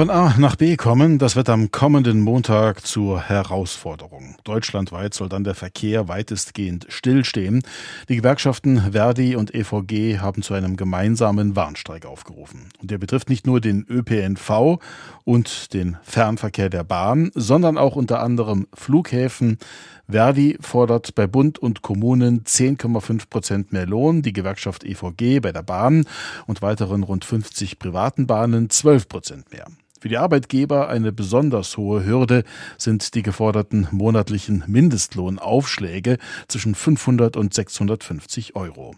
Von A nach B kommen, das wird am kommenden Montag zur Herausforderung. Deutschlandweit soll dann der Verkehr weitestgehend stillstehen. Die Gewerkschaften Verdi und EVG haben zu einem gemeinsamen Warnstreik aufgerufen. Und der betrifft nicht nur den ÖPNV und den Fernverkehr der Bahn, sondern auch unter anderem Flughäfen, Verdi fordert bei Bund und Kommunen 10,5 Prozent mehr Lohn, die Gewerkschaft EVG bei der Bahn und weiteren rund 50 privaten Bahnen 12 Prozent mehr. Für die Arbeitgeber eine besonders hohe Hürde sind die geforderten monatlichen Mindestlohnaufschläge zwischen 500 und 650 Euro.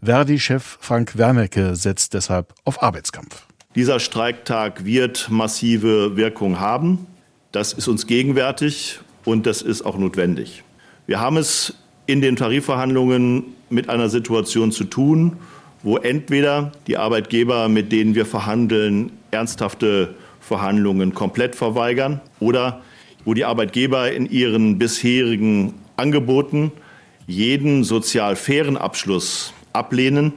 Verdi-Chef Frank Wernicke setzt deshalb auf Arbeitskampf. Dieser Streiktag wird massive Wirkung haben. Das ist uns gegenwärtig und das ist auch notwendig. Wir haben es in den Tarifverhandlungen mit einer Situation zu tun, wo entweder die Arbeitgeber, mit denen wir verhandeln, ernsthafte Verhandlungen komplett verweigern oder wo die Arbeitgeber in ihren bisherigen Angeboten jeden sozial fairen Abschluss ablehnen.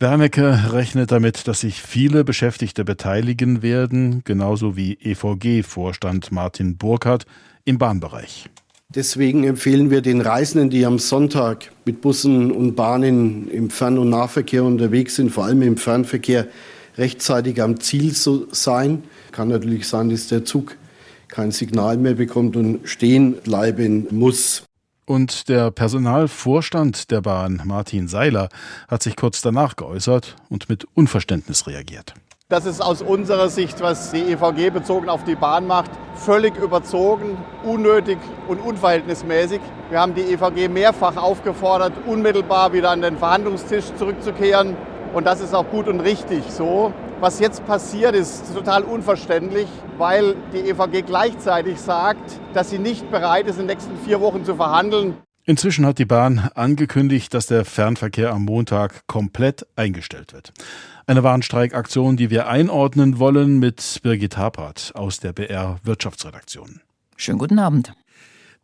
Wernicke rechnet damit, dass sich viele Beschäftigte beteiligen werden, genauso wie EVG-Vorstand Martin Burkhardt im Bahnbereich. Deswegen empfehlen wir den Reisenden, die am Sonntag mit Bussen und Bahnen im Fern- und Nahverkehr unterwegs sind, vor allem im Fernverkehr, rechtzeitig am Ziel zu sein. Kann natürlich sein, dass der Zug kein Signal mehr bekommt und stehen bleiben muss. Und der Personalvorstand der Bahn, Martin Seiler, hat sich kurz danach geäußert und mit Unverständnis reagiert. Das ist aus unserer Sicht, was die EVG bezogen auf die Bahn macht, völlig überzogen, unnötig und unverhältnismäßig. Wir haben die EVG mehrfach aufgefordert, unmittelbar wieder an den Verhandlungstisch zurückzukehren. Und das ist auch gut und richtig so. Was jetzt passiert, ist total unverständlich, weil die EVG gleichzeitig sagt, dass sie nicht bereit ist, in den nächsten vier Wochen zu verhandeln. Inzwischen hat die Bahn angekündigt, dass der Fernverkehr am Montag komplett eingestellt wird. Eine Warnstreikaktion, die wir einordnen wollen mit Birgit Hapert aus der BR Wirtschaftsredaktion. Schönen guten Abend.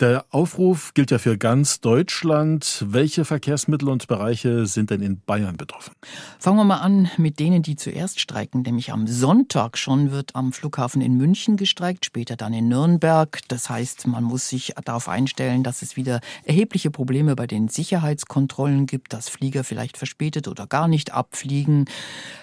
Der Aufruf gilt ja für ganz Deutschland. Welche Verkehrsmittel und Bereiche sind denn in Bayern betroffen? Fangen wir mal an mit denen, die zuerst streiken. Nämlich am Sonntag schon wird am Flughafen in München gestreikt, später dann in Nürnberg. Das heißt, man muss sich darauf einstellen, dass es wieder erhebliche Probleme bei den Sicherheitskontrollen gibt, dass Flieger vielleicht verspätet oder gar nicht abfliegen.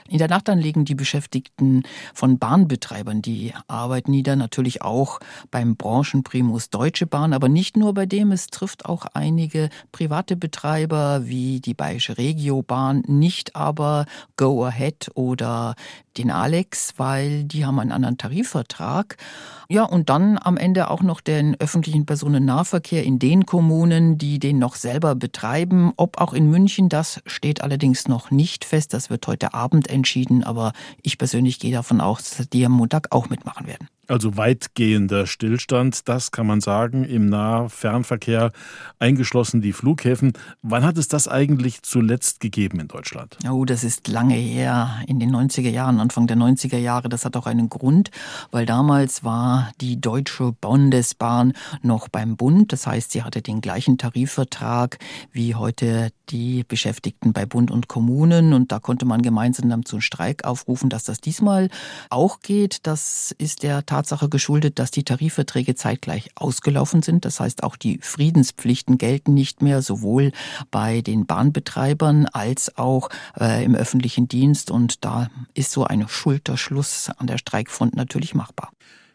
In der Nacht dann legen die Beschäftigten von Bahnbetreibern die Arbeit nieder, natürlich auch beim Branchenprimus Deutsche Bahn, aber aber nicht nur bei dem, es trifft auch einige private Betreiber wie die Bayerische Regiobahn, nicht aber Go Ahead oder den Alex, weil die haben einen anderen Tarifvertrag. Ja, und dann am Ende auch noch den öffentlichen Personennahverkehr in den Kommunen, die den noch selber betreiben. Ob auch in München, das steht allerdings noch nicht fest. Das wird heute Abend entschieden, aber ich persönlich gehe davon aus, dass die am Montag auch mitmachen werden. Also weitgehender Stillstand, das kann man sagen, im Nahfernverkehr, eingeschlossen die Flughäfen. Wann hat es das eigentlich zuletzt gegeben in Deutschland? Oh, das ist lange her, in den 90er Jahren, Anfang der 90er Jahre. Das hat auch einen Grund, weil damals war die Deutsche Bundesbahn noch beim Bund. Das heißt, sie hatte den gleichen Tarifvertrag wie heute die Beschäftigten bei Bund und Kommunen. Und da konnte man gemeinsam dann zum Streik aufrufen, dass das diesmal auch geht. Das ist der Tatsache geschuldet, dass die Tarifverträge zeitgleich ausgelaufen sind. Das heißt, auch die Friedenspflichten gelten nicht mehr, sowohl bei den Bahnbetreibern als auch äh, im öffentlichen Dienst. Und da ist so ein Schulterschluss an der Streikfront natürlich machbar.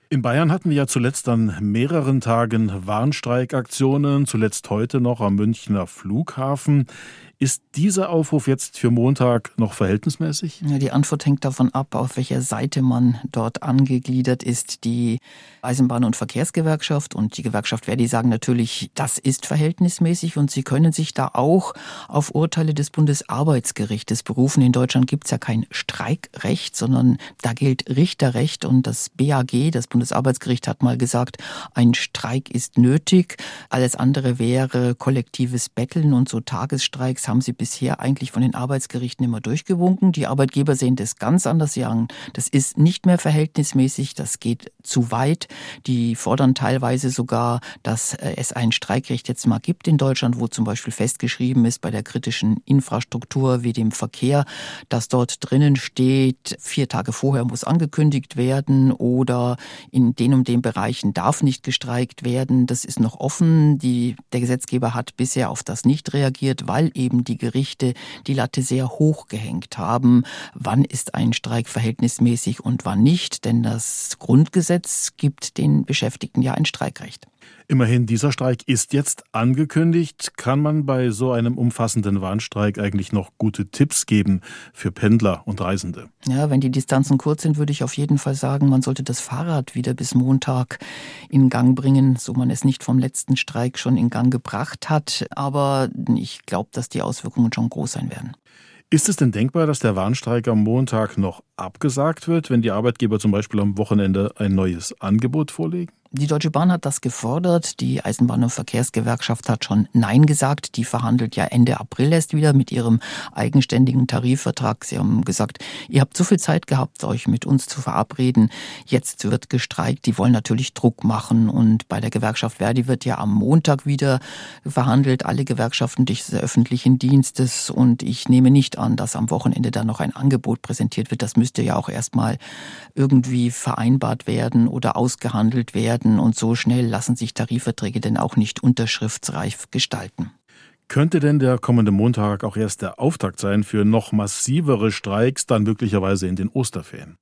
In Bayern hatten wir ja zuletzt an mehreren Tagen Warnstreikaktionen, zuletzt heute noch am Münchner Flughafen. Ist dieser Aufruf jetzt für Montag noch verhältnismäßig? Ja, die Antwort hängt davon ab, auf welcher Seite man dort angegliedert ist. Die Eisenbahn- und Verkehrsgewerkschaft und die Gewerkschaft Verdi sagen natürlich, das ist verhältnismäßig und sie können sich da auch auf Urteile des Bundesarbeitsgerichtes berufen. In Deutschland gibt es ja kein Streikrecht, sondern da gilt Richterrecht und das BAG, das Bundesarbeitsgericht, hat mal gesagt, ein Streik ist nötig. Alles andere wäre kollektives Betteln und so Tagesstreiks haben sie bisher eigentlich von den Arbeitsgerichten immer durchgewunken. Die Arbeitgeber sehen das ganz anders. Sie sagen, das ist nicht mehr verhältnismäßig, das geht zu weit. Die fordern teilweise sogar, dass äh, es ein Streikrecht jetzt mal gibt in Deutschland, wo zum Beispiel festgeschrieben ist bei der kritischen Infrastruktur wie dem Verkehr, dass dort drinnen steht, vier Tage vorher muss angekündigt werden oder in den und den Bereichen darf nicht gestreikt werden. Das ist noch offen. Die, der Gesetzgeber hat bisher auf das nicht reagiert, weil eben die Gerichte die Latte sehr hoch gehängt haben. Wann ist ein Streik verhältnismäßig und wann nicht? Denn das Grundgesetz gibt den Beschäftigten ja ein Streikrecht. Immerhin, dieser Streik ist jetzt angekündigt. Kann man bei so einem umfassenden Warnstreik eigentlich noch gute Tipps geben für Pendler und Reisende? Ja, wenn die Distanzen kurz sind, würde ich auf jeden Fall sagen, man sollte das Fahrrad wieder bis Montag in Gang bringen, so man es nicht vom letzten Streik schon in Gang gebracht hat. Aber ich glaube, dass die Auswirkungen schon groß sein werden. Ist es denn denkbar, dass der Warnstreik am Montag noch abgesagt wird, wenn die Arbeitgeber zum Beispiel am Wochenende ein neues Angebot vorlegen? Die Deutsche Bahn hat das gefordert. Die Eisenbahn- und Verkehrsgewerkschaft hat schon Nein gesagt. Die verhandelt ja Ende April erst wieder mit ihrem eigenständigen Tarifvertrag. Sie haben gesagt, ihr habt so viel Zeit gehabt, euch mit uns zu verabreden. Jetzt wird gestreikt. Die wollen natürlich Druck machen. Und bei der Gewerkschaft Verdi wird ja am Montag wieder verhandelt. Alle Gewerkschaften des öffentlichen Dienstes. Und ich nehme nicht an, dass am Wochenende dann noch ein Angebot präsentiert wird. Das müsste ja auch erstmal irgendwie vereinbart werden oder ausgehandelt werden werden und so schnell lassen sich Tarifverträge denn auch nicht unterschriftsreif gestalten. Könnte denn der kommende Montag auch erst der Auftakt sein für noch massivere Streiks, dann möglicherweise in den Osterferien?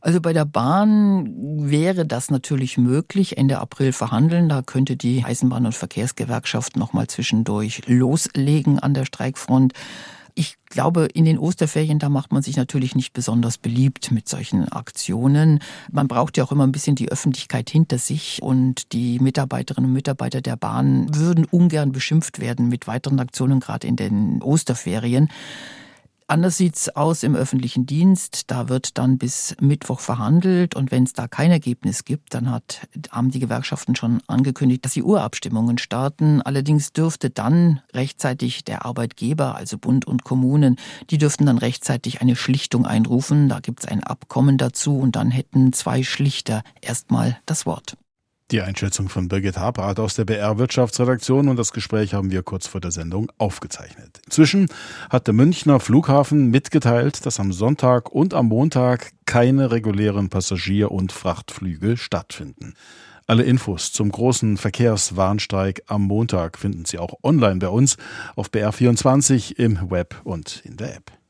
Also bei der Bahn wäre das natürlich möglich, Ende April verhandeln. Da könnte die Eisenbahn- und Verkehrsgewerkschaft noch mal zwischendurch loslegen an der Streikfront. Ich glaube, in den Osterferien, da macht man sich natürlich nicht besonders beliebt mit solchen Aktionen. Man braucht ja auch immer ein bisschen die Öffentlichkeit hinter sich und die Mitarbeiterinnen und Mitarbeiter der Bahn würden ungern beschimpft werden mit weiteren Aktionen, gerade in den Osterferien. Anders sieht's aus im öffentlichen Dienst. Da wird dann bis Mittwoch verhandelt und wenn es da kein Ergebnis gibt, dann hat, haben die Gewerkschaften schon angekündigt, dass sie Urabstimmungen starten. Allerdings dürfte dann rechtzeitig der Arbeitgeber, also Bund und Kommunen, die dürften dann rechtzeitig eine Schlichtung einrufen. Da gibt's ein Abkommen dazu und dann hätten zwei Schlichter erstmal das Wort. Die Einschätzung von Birgit Habart aus der BR Wirtschaftsredaktion und das Gespräch haben wir kurz vor der Sendung aufgezeichnet. Inzwischen hat der Münchner Flughafen mitgeteilt, dass am Sonntag und am Montag keine regulären Passagier- und Frachtflüge stattfinden. Alle Infos zum großen Verkehrswarnstreik am Montag finden Sie auch online bei uns auf BR24 im Web und in der App.